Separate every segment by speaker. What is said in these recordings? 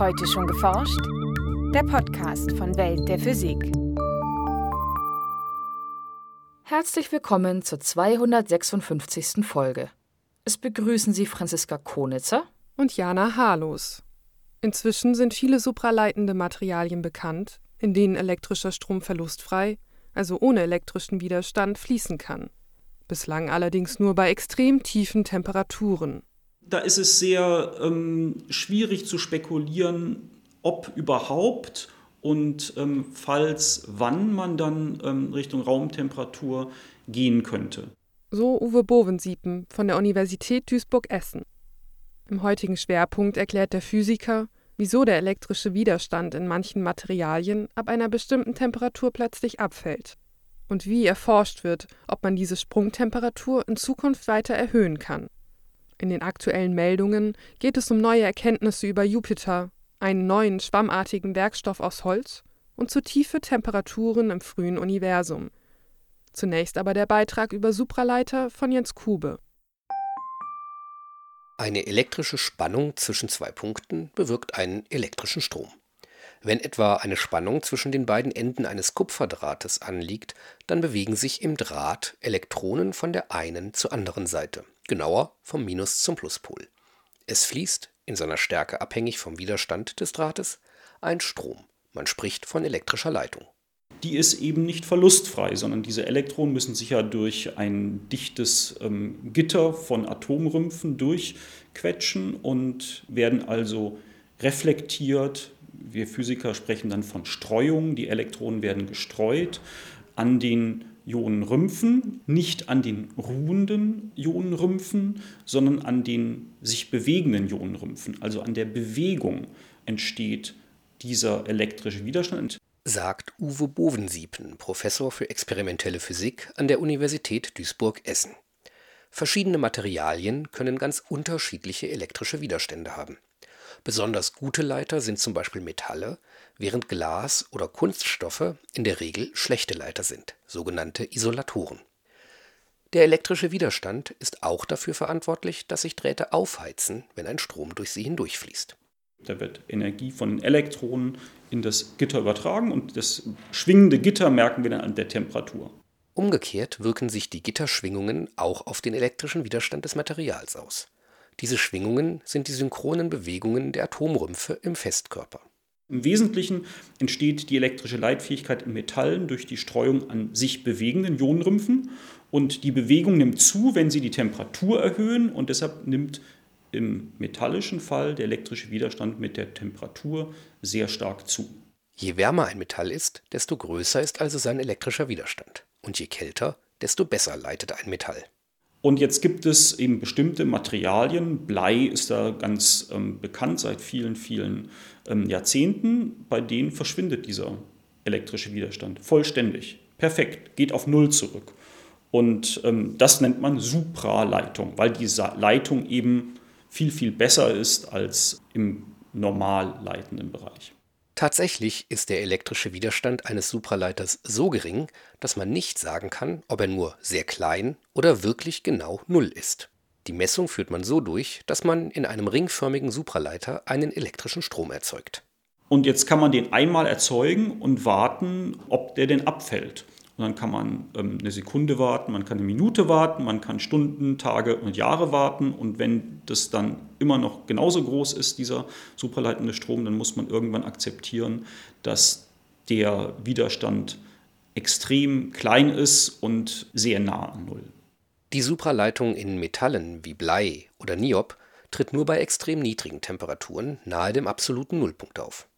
Speaker 1: Heute schon geforscht? Der Podcast von Welt der Physik.
Speaker 2: Herzlich willkommen zur 256. Folge. Es begrüßen Sie Franziska Konitzer
Speaker 3: und Jana Harlos. Inzwischen sind viele supraleitende Materialien bekannt, in denen elektrischer Strom verlustfrei, also ohne elektrischen Widerstand, fließen kann. Bislang allerdings nur bei extrem tiefen Temperaturen
Speaker 4: da ist es sehr ähm, schwierig zu spekulieren, ob überhaupt und ähm, falls wann man dann ähm, Richtung Raumtemperatur gehen könnte.
Speaker 3: So Uwe Bovensiepen von der Universität Duisburg-Essen. Im heutigen Schwerpunkt erklärt der Physiker, wieso der elektrische Widerstand in manchen Materialien ab einer bestimmten Temperatur plötzlich abfällt und wie erforscht wird, ob man diese Sprungtemperatur in Zukunft weiter erhöhen kann. In den aktuellen Meldungen geht es um neue Erkenntnisse über Jupiter, einen neuen schwammartigen Werkstoff aus Holz und zu tiefe Temperaturen im frühen Universum. Zunächst aber der Beitrag über Supraleiter von Jens Kube.
Speaker 5: Eine elektrische Spannung zwischen zwei Punkten bewirkt einen elektrischen Strom. Wenn etwa eine Spannung zwischen den beiden Enden eines Kupferdrahtes anliegt, dann bewegen sich im Draht Elektronen von der einen zur anderen Seite genauer vom Minus zum Pluspol. Es fließt, in seiner Stärke abhängig vom Widerstand des Drahtes, ein Strom. Man spricht von elektrischer Leitung.
Speaker 4: Die ist eben nicht verlustfrei, sondern diese Elektronen müssen sich ja durch ein dichtes ähm, Gitter von Atomrümpfen durchquetschen und werden also reflektiert. Wir Physiker sprechen dann von Streuung. Die Elektronen werden gestreut an den Ionenrümpfen, nicht an den ruhenden Ionenrümpfen, sondern an den sich bewegenden Ionenrümpfen. Also an der Bewegung entsteht dieser elektrische Widerstand.
Speaker 5: Sagt Uwe Bovensiepen, Professor für experimentelle Physik an der Universität Duisburg-Essen. Verschiedene Materialien können ganz unterschiedliche elektrische Widerstände haben. Besonders gute Leiter sind zum Beispiel Metalle, während Glas oder Kunststoffe in der Regel schlechte Leiter sind, sogenannte Isolatoren. Der elektrische Widerstand ist auch dafür verantwortlich, dass sich Drähte aufheizen, wenn ein Strom durch sie hindurchfließt.
Speaker 4: Da wird Energie von den Elektronen in das Gitter übertragen und das schwingende Gitter merken wir dann an der Temperatur.
Speaker 5: Umgekehrt wirken sich die Gitterschwingungen auch auf den elektrischen Widerstand des Materials aus. Diese Schwingungen sind die synchronen Bewegungen der Atomrümpfe im Festkörper.
Speaker 4: Im Wesentlichen entsteht die elektrische Leitfähigkeit in Metallen durch die Streuung an sich bewegenden Ionenrümpfen und die Bewegung nimmt zu, wenn sie die Temperatur erhöhen und deshalb nimmt im metallischen Fall der elektrische Widerstand mit der Temperatur sehr stark zu.
Speaker 5: Je wärmer ein Metall ist, desto größer ist also sein elektrischer Widerstand und je kälter, desto besser leitet ein Metall.
Speaker 4: Und jetzt gibt es eben bestimmte Materialien. Blei ist da ganz ähm, bekannt seit vielen, vielen ähm, Jahrzehnten. Bei denen verschwindet dieser elektrische Widerstand vollständig. Perfekt, geht auf Null zurück. Und ähm, das nennt man Supraleitung, weil diese Leitung eben viel, viel besser ist als im normal leitenden Bereich.
Speaker 5: Tatsächlich ist der elektrische Widerstand eines Supraleiters so gering, dass man nicht sagen kann, ob er nur sehr klein oder wirklich genau Null ist. Die Messung führt man so durch, dass man in einem ringförmigen Supraleiter einen elektrischen Strom erzeugt.
Speaker 4: Und jetzt kann man den einmal erzeugen und warten, ob der denn abfällt. Und dann kann man ähm, eine Sekunde warten, man kann eine Minute warten, man kann Stunden, Tage und Jahre warten. Und wenn das dann immer noch genauso groß ist, dieser supraleitende Strom, dann muss man irgendwann akzeptieren, dass der Widerstand extrem klein ist und sehr nah an Null.
Speaker 5: Die Supraleitung in Metallen wie Blei oder Niob tritt nur bei extrem niedrigen Temperaturen nahe dem absoluten Nullpunkt auf.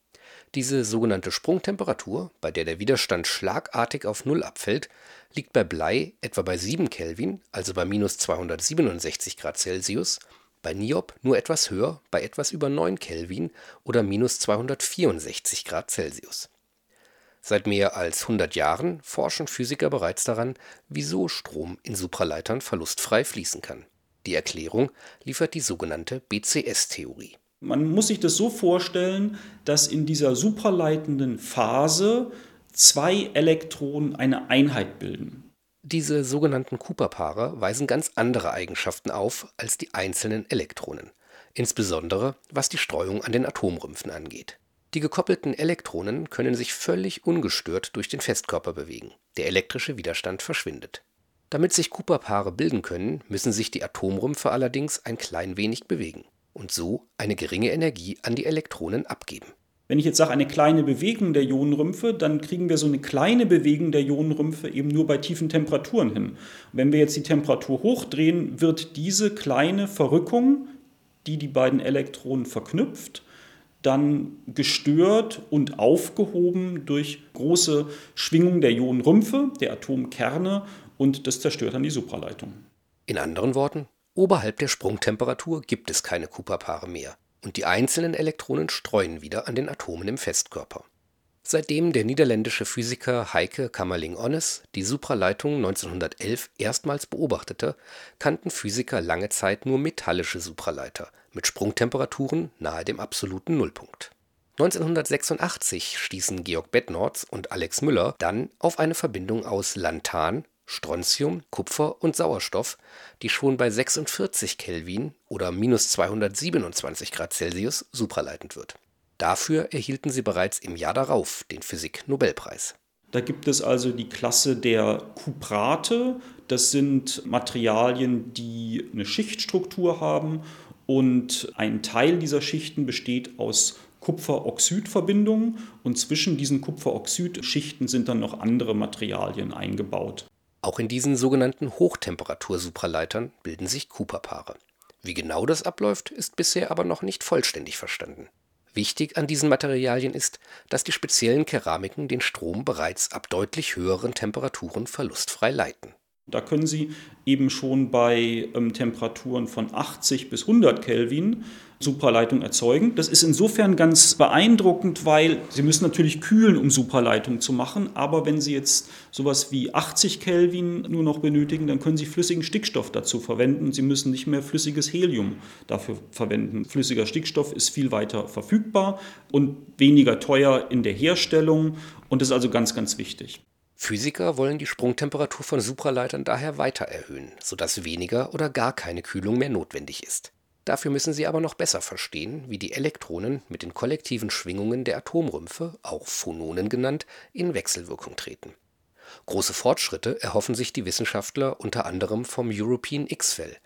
Speaker 5: Diese sogenannte Sprungtemperatur, bei der der Widerstand schlagartig auf Null abfällt, liegt bei Blei etwa bei 7 Kelvin, also bei minus 267 Grad Celsius, bei Niob nur etwas höher, bei etwas über 9 Kelvin oder minus 264 Grad Celsius. Seit mehr als 100 Jahren forschen Physiker bereits daran, wieso Strom in Supraleitern verlustfrei fließen kann. Die Erklärung liefert die sogenannte BCS-Theorie
Speaker 4: man muss sich das so vorstellen, dass in dieser supraleitenden Phase zwei Elektronen eine Einheit bilden.
Speaker 5: Diese sogenannten Cooper-Paare weisen ganz andere Eigenschaften auf als die einzelnen Elektronen. insbesondere was die Streuung an den Atomrümpfen angeht. Die gekoppelten Elektronen können sich völlig ungestört durch den Festkörper bewegen, der elektrische Widerstand verschwindet. Damit sich Cooper-Paare bilden können, müssen sich die Atomrümpfe allerdings ein klein wenig bewegen und so eine geringe Energie an die Elektronen abgeben.
Speaker 4: Wenn ich jetzt sage, eine kleine Bewegung der Ionenrümpfe, dann kriegen wir so eine kleine Bewegung der Ionenrümpfe eben nur bei tiefen Temperaturen hin. Und wenn wir jetzt die Temperatur hochdrehen, wird diese kleine Verrückung, die die beiden Elektronen verknüpft, dann gestört und aufgehoben durch große Schwingungen der Ionenrümpfe, der Atomkerne und das zerstört dann die Supraleitung.
Speaker 5: In anderen Worten, oberhalb der Sprungtemperatur gibt es keine Cooper-Paare mehr und die einzelnen Elektronen streuen wieder an den Atomen im Festkörper. Seitdem der niederländische Physiker Heike Kamerlingh-Onnes die Supraleitung 1911 erstmals beobachtete, kannten Physiker lange Zeit nur metallische Supraleiter mit Sprungtemperaturen nahe dem absoluten Nullpunkt. 1986 stießen Georg Bednorz und Alex Müller dann auf eine Verbindung aus Lantan Strontium, Kupfer und Sauerstoff, die schon bei 46 Kelvin oder minus 227 Grad Celsius supraleitend wird. Dafür erhielten sie bereits im Jahr darauf den Physik-Nobelpreis.
Speaker 4: Da gibt es also die Klasse der Kuprate. Das sind Materialien, die eine Schichtstruktur haben und ein Teil dieser Schichten besteht aus Kupferoxidverbindungen und zwischen diesen Kupferoxidschichten sind dann noch andere Materialien eingebaut.
Speaker 5: Auch in diesen sogenannten Hochtemperatur-Supraleitern bilden sich Cooper-Paare. Wie genau das abläuft, ist bisher aber noch nicht vollständig verstanden. Wichtig an diesen Materialien ist, dass die speziellen Keramiken den Strom bereits ab deutlich höheren Temperaturen verlustfrei leiten
Speaker 4: da können Sie eben schon bei ähm, Temperaturen von 80 bis 100 Kelvin Supraleitung erzeugen. Das ist insofern ganz beeindruckend, weil Sie müssen natürlich kühlen, um Supraleitung zu machen. Aber wenn Sie jetzt sowas wie 80 Kelvin nur noch benötigen, dann können Sie flüssigen Stickstoff dazu verwenden. Sie müssen nicht mehr flüssiges Helium dafür verwenden. Flüssiger Stickstoff ist viel weiter verfügbar und weniger teuer in der Herstellung und ist also ganz, ganz wichtig.
Speaker 5: Physiker wollen die Sprungtemperatur von Supraleitern daher weiter erhöhen, sodass weniger oder gar keine Kühlung mehr notwendig ist. Dafür müssen sie aber noch besser verstehen, wie die Elektronen mit den kollektiven Schwingungen der Atomrümpfe, auch Phononen genannt, in Wechselwirkung treten. Große Fortschritte erhoffen sich die Wissenschaftler unter anderem vom European X-FEL,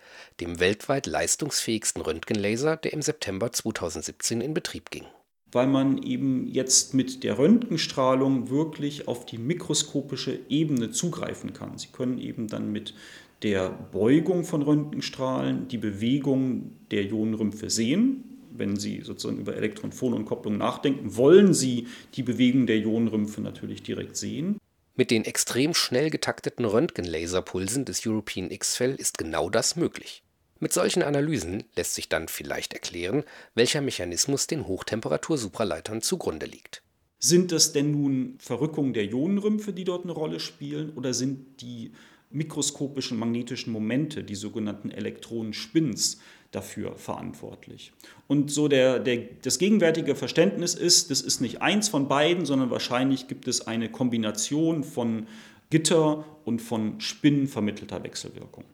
Speaker 5: dem weltweit leistungsfähigsten Röntgenlaser, der im September 2017 in Betrieb ging
Speaker 4: weil man eben jetzt mit der Röntgenstrahlung wirklich auf die mikroskopische Ebene zugreifen kann. Sie können eben dann mit der Beugung von Röntgenstrahlen die Bewegung der Ionenrümpfe sehen. Wenn Sie sozusagen über Elektron-Phonon-Kopplung nachdenken, wollen Sie die Bewegung der Ionenrümpfe natürlich direkt sehen.
Speaker 5: Mit den extrem schnell getakteten Röntgenlaserpulsen des European X-FEL ist genau das möglich. Mit solchen Analysen lässt sich dann vielleicht erklären, welcher Mechanismus den Hochtemperatur-Supraleitern zugrunde liegt.
Speaker 4: Sind das denn nun Verrückungen der Ionenrümpfe, die dort eine Rolle spielen, oder sind die mikroskopischen magnetischen Momente, die sogenannten Elektronenspins, dafür verantwortlich. Und so der, der, das gegenwärtige Verständnis ist, das ist nicht eins von beiden, sondern wahrscheinlich gibt es eine Kombination von Gitter und von Spinnen vermittelter Wechselwirkung.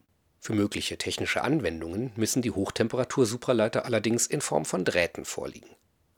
Speaker 5: Für mögliche technische Anwendungen müssen die Hochtemperatur-Supraleiter allerdings in Form von Drähten vorliegen.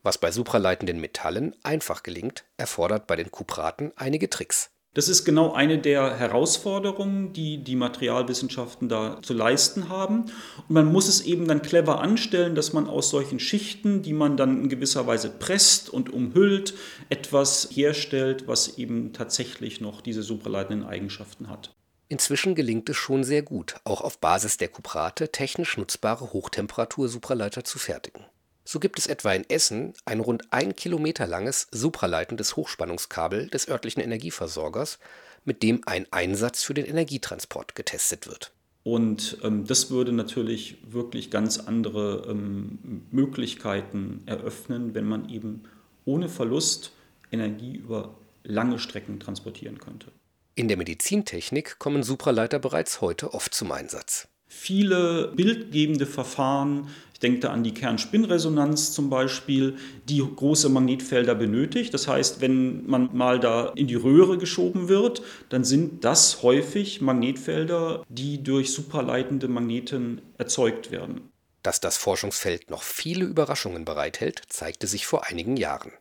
Speaker 5: Was bei supraleitenden Metallen einfach gelingt, erfordert bei den Kupraten einige Tricks.
Speaker 4: Das ist genau eine der Herausforderungen, die die Materialwissenschaften da zu leisten haben. Und man muss es eben dann clever anstellen, dass man aus solchen Schichten, die man dann in gewisser Weise presst und umhüllt, etwas herstellt, was eben tatsächlich noch diese supraleitenden Eigenschaften hat.
Speaker 5: Inzwischen gelingt es schon sehr gut, auch auf Basis der Kuprate technisch nutzbare Hochtemperatur-Supraleiter zu fertigen. So gibt es etwa in Essen ein rund ein Kilometer langes supraleitendes Hochspannungskabel des örtlichen Energieversorgers, mit dem ein Einsatz für den Energietransport getestet wird.
Speaker 4: Und ähm, das würde natürlich wirklich ganz andere ähm, Möglichkeiten eröffnen, wenn man eben ohne Verlust Energie über lange Strecken transportieren könnte.
Speaker 5: In der Medizintechnik kommen Supraleiter bereits heute oft zum Einsatz.
Speaker 4: Viele bildgebende Verfahren, ich denke da an die Kernspinnresonanz zum Beispiel, die große Magnetfelder benötigt. Das heißt, wenn man mal da in die Röhre geschoben wird, dann sind das häufig Magnetfelder, die durch superleitende Magneten erzeugt werden.
Speaker 5: Dass das Forschungsfeld noch viele Überraschungen bereithält, zeigte sich vor einigen Jahren.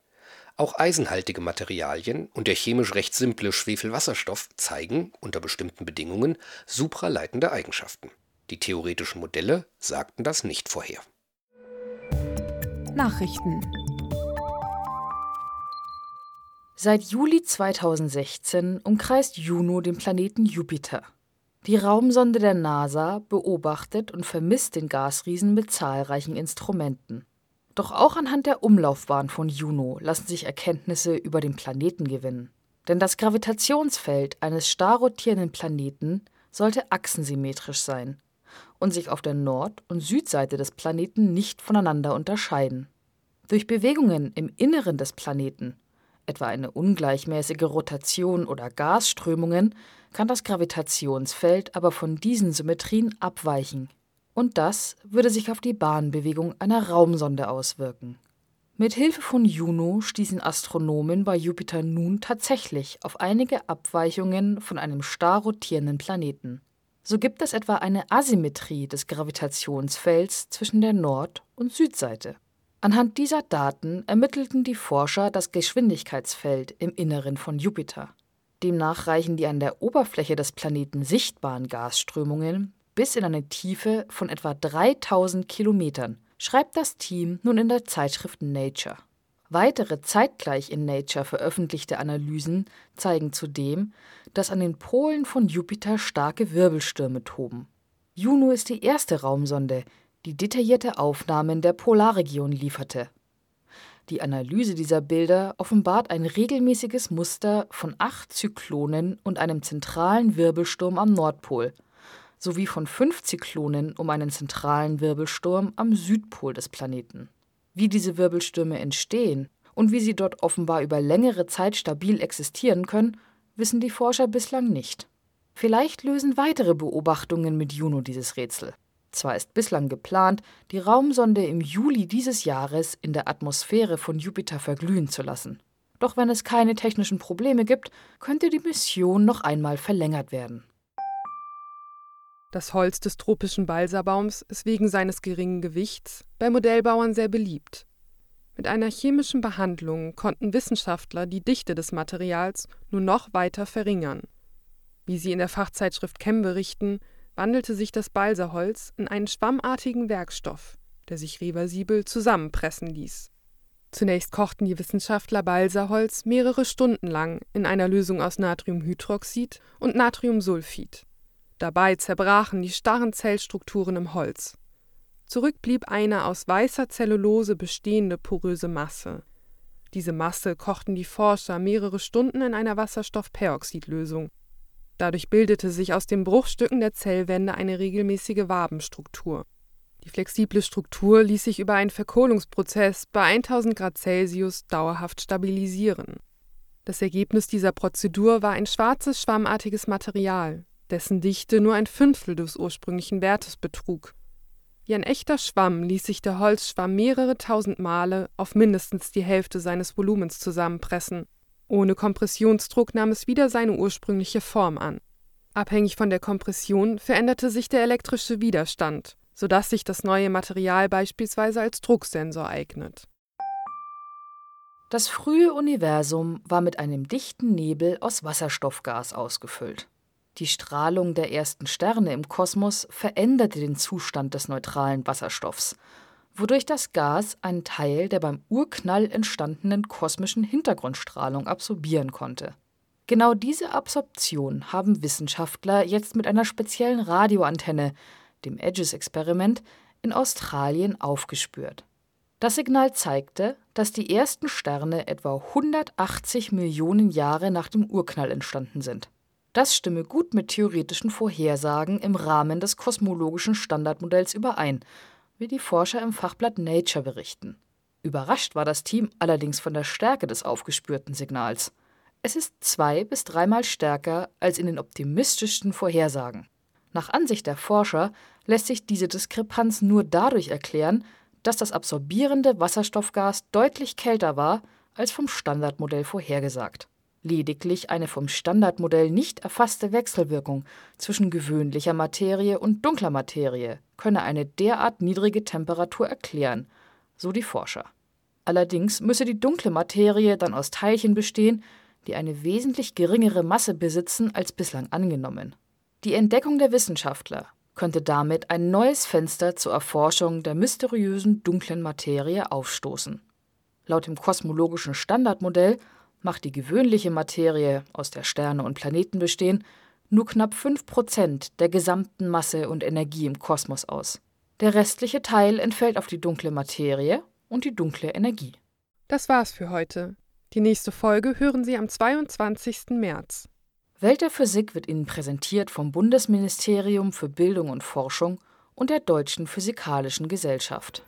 Speaker 5: Auch eisenhaltige Materialien und der chemisch recht simple Schwefelwasserstoff zeigen, unter bestimmten Bedingungen, supraleitende Eigenschaften. Die theoretischen Modelle sagten das nicht vorher.
Speaker 1: Nachrichten
Speaker 2: Seit Juli 2016 umkreist Juno den Planeten Jupiter. Die Raumsonde der NASA beobachtet und vermisst den Gasriesen mit zahlreichen Instrumenten. Doch auch anhand der Umlaufbahn von Juno lassen sich Erkenntnisse über den Planeten gewinnen. Denn das Gravitationsfeld eines starr rotierenden Planeten sollte achsensymmetrisch sein und sich auf der Nord- und Südseite des Planeten nicht voneinander unterscheiden. Durch Bewegungen im Inneren des Planeten etwa eine ungleichmäßige Rotation oder Gasströmungen, kann das Gravitationsfeld aber von diesen Symmetrien abweichen. Und das würde sich auf die Bahnbewegung einer Raumsonde auswirken. Mit Hilfe von Juno stießen Astronomen bei Jupiter nun tatsächlich auf einige Abweichungen von einem starr rotierenden Planeten. So gibt es etwa eine Asymmetrie des Gravitationsfelds zwischen der Nord- und Südseite. Anhand dieser Daten ermittelten die Forscher das Geschwindigkeitsfeld im Inneren von Jupiter. Demnach reichen die an der Oberfläche des Planeten sichtbaren Gasströmungen bis in eine Tiefe von etwa 3000 Kilometern, schreibt das Team nun in der Zeitschrift Nature. Weitere zeitgleich in Nature veröffentlichte Analysen zeigen zudem, dass an den Polen von Jupiter starke Wirbelstürme toben. Juno ist die erste Raumsonde, die detaillierte Aufnahmen der Polarregion lieferte. Die Analyse dieser Bilder offenbart ein regelmäßiges Muster von acht Zyklonen und einem zentralen Wirbelsturm am Nordpol sowie von fünf Zyklonen um einen zentralen Wirbelsturm am Südpol des Planeten. Wie diese Wirbelstürme entstehen und wie sie dort offenbar über längere Zeit stabil existieren können, wissen die Forscher bislang nicht. Vielleicht lösen weitere Beobachtungen mit Juno dieses Rätsel. Zwar ist bislang geplant, die Raumsonde im Juli dieses Jahres in der Atmosphäre von Jupiter verglühen zu lassen. Doch wenn es keine technischen Probleme gibt, könnte die Mission noch einmal verlängert werden.
Speaker 3: Das Holz des tropischen Balsabaums ist wegen seines geringen Gewichts bei Modellbauern sehr beliebt. Mit einer chemischen Behandlung konnten Wissenschaftler die Dichte des Materials nun noch weiter verringern. Wie sie in der Fachzeitschrift Chem berichten, wandelte sich das Balsaholz in einen schwammartigen Werkstoff, der sich reversibel zusammenpressen ließ. Zunächst kochten die Wissenschaftler Balsaholz mehrere Stunden lang in einer Lösung aus Natriumhydroxid und Natriumsulfid. Dabei zerbrachen die starren Zellstrukturen im Holz. Zurück blieb eine aus weißer Zellulose bestehende poröse Masse. Diese Masse kochten die Forscher mehrere Stunden in einer Wasserstoffperoxidlösung Dadurch bildete sich aus den Bruchstücken der Zellwände eine regelmäßige Wabenstruktur. Die flexible Struktur ließ sich über einen Verkohlungsprozess bei 1000 Grad Celsius dauerhaft stabilisieren. Das Ergebnis dieser Prozedur war ein schwarzes, schwammartiges Material, dessen Dichte nur ein Fünftel des ursprünglichen Wertes betrug. Wie ein echter Schwamm ließ sich der Holzschwamm mehrere tausend Male auf mindestens die Hälfte seines Volumens zusammenpressen ohne Kompressionsdruck nahm es wieder seine ursprüngliche Form an. Abhängig von der Kompression veränderte sich der elektrische Widerstand, sodass sich das neue Material beispielsweise als Drucksensor eignet.
Speaker 2: Das frühe Universum war mit einem dichten Nebel aus Wasserstoffgas ausgefüllt. Die Strahlung der ersten Sterne im Kosmos veränderte den Zustand des neutralen Wasserstoffs wodurch das Gas einen Teil der beim Urknall entstandenen kosmischen Hintergrundstrahlung absorbieren konnte. Genau diese Absorption haben Wissenschaftler jetzt mit einer speziellen Radioantenne, dem Edges-Experiment, in Australien aufgespürt. Das Signal zeigte, dass die ersten Sterne etwa 180 Millionen Jahre nach dem Urknall entstanden sind. Das stimme gut mit theoretischen Vorhersagen im Rahmen des kosmologischen Standardmodells überein wie die Forscher im Fachblatt Nature berichten. Überrascht war das Team allerdings von der Stärke des aufgespürten Signals. Es ist zwei bis dreimal stärker als in den optimistischsten Vorhersagen. Nach Ansicht der Forscher lässt sich diese Diskrepanz nur dadurch erklären, dass das absorbierende Wasserstoffgas deutlich kälter war als vom Standardmodell vorhergesagt. Lediglich eine vom Standardmodell nicht erfasste Wechselwirkung zwischen gewöhnlicher Materie und dunkler Materie könne eine derart niedrige Temperatur erklären, so die Forscher. Allerdings müsse die dunkle Materie dann aus Teilchen bestehen, die eine wesentlich geringere Masse besitzen als bislang angenommen. Die Entdeckung der Wissenschaftler könnte damit ein neues Fenster zur Erforschung der mysteriösen dunklen Materie aufstoßen. Laut dem kosmologischen Standardmodell macht die gewöhnliche Materie, aus der Sterne und Planeten bestehen, nur knapp 5 Prozent der gesamten Masse und Energie im Kosmos aus. Der restliche Teil entfällt auf die dunkle Materie und die dunkle Energie.
Speaker 3: Das war's für heute. Die nächste Folge hören Sie am 22. März.
Speaker 2: Welt der Physik wird Ihnen präsentiert vom Bundesministerium für Bildung und Forschung und der Deutschen Physikalischen Gesellschaft.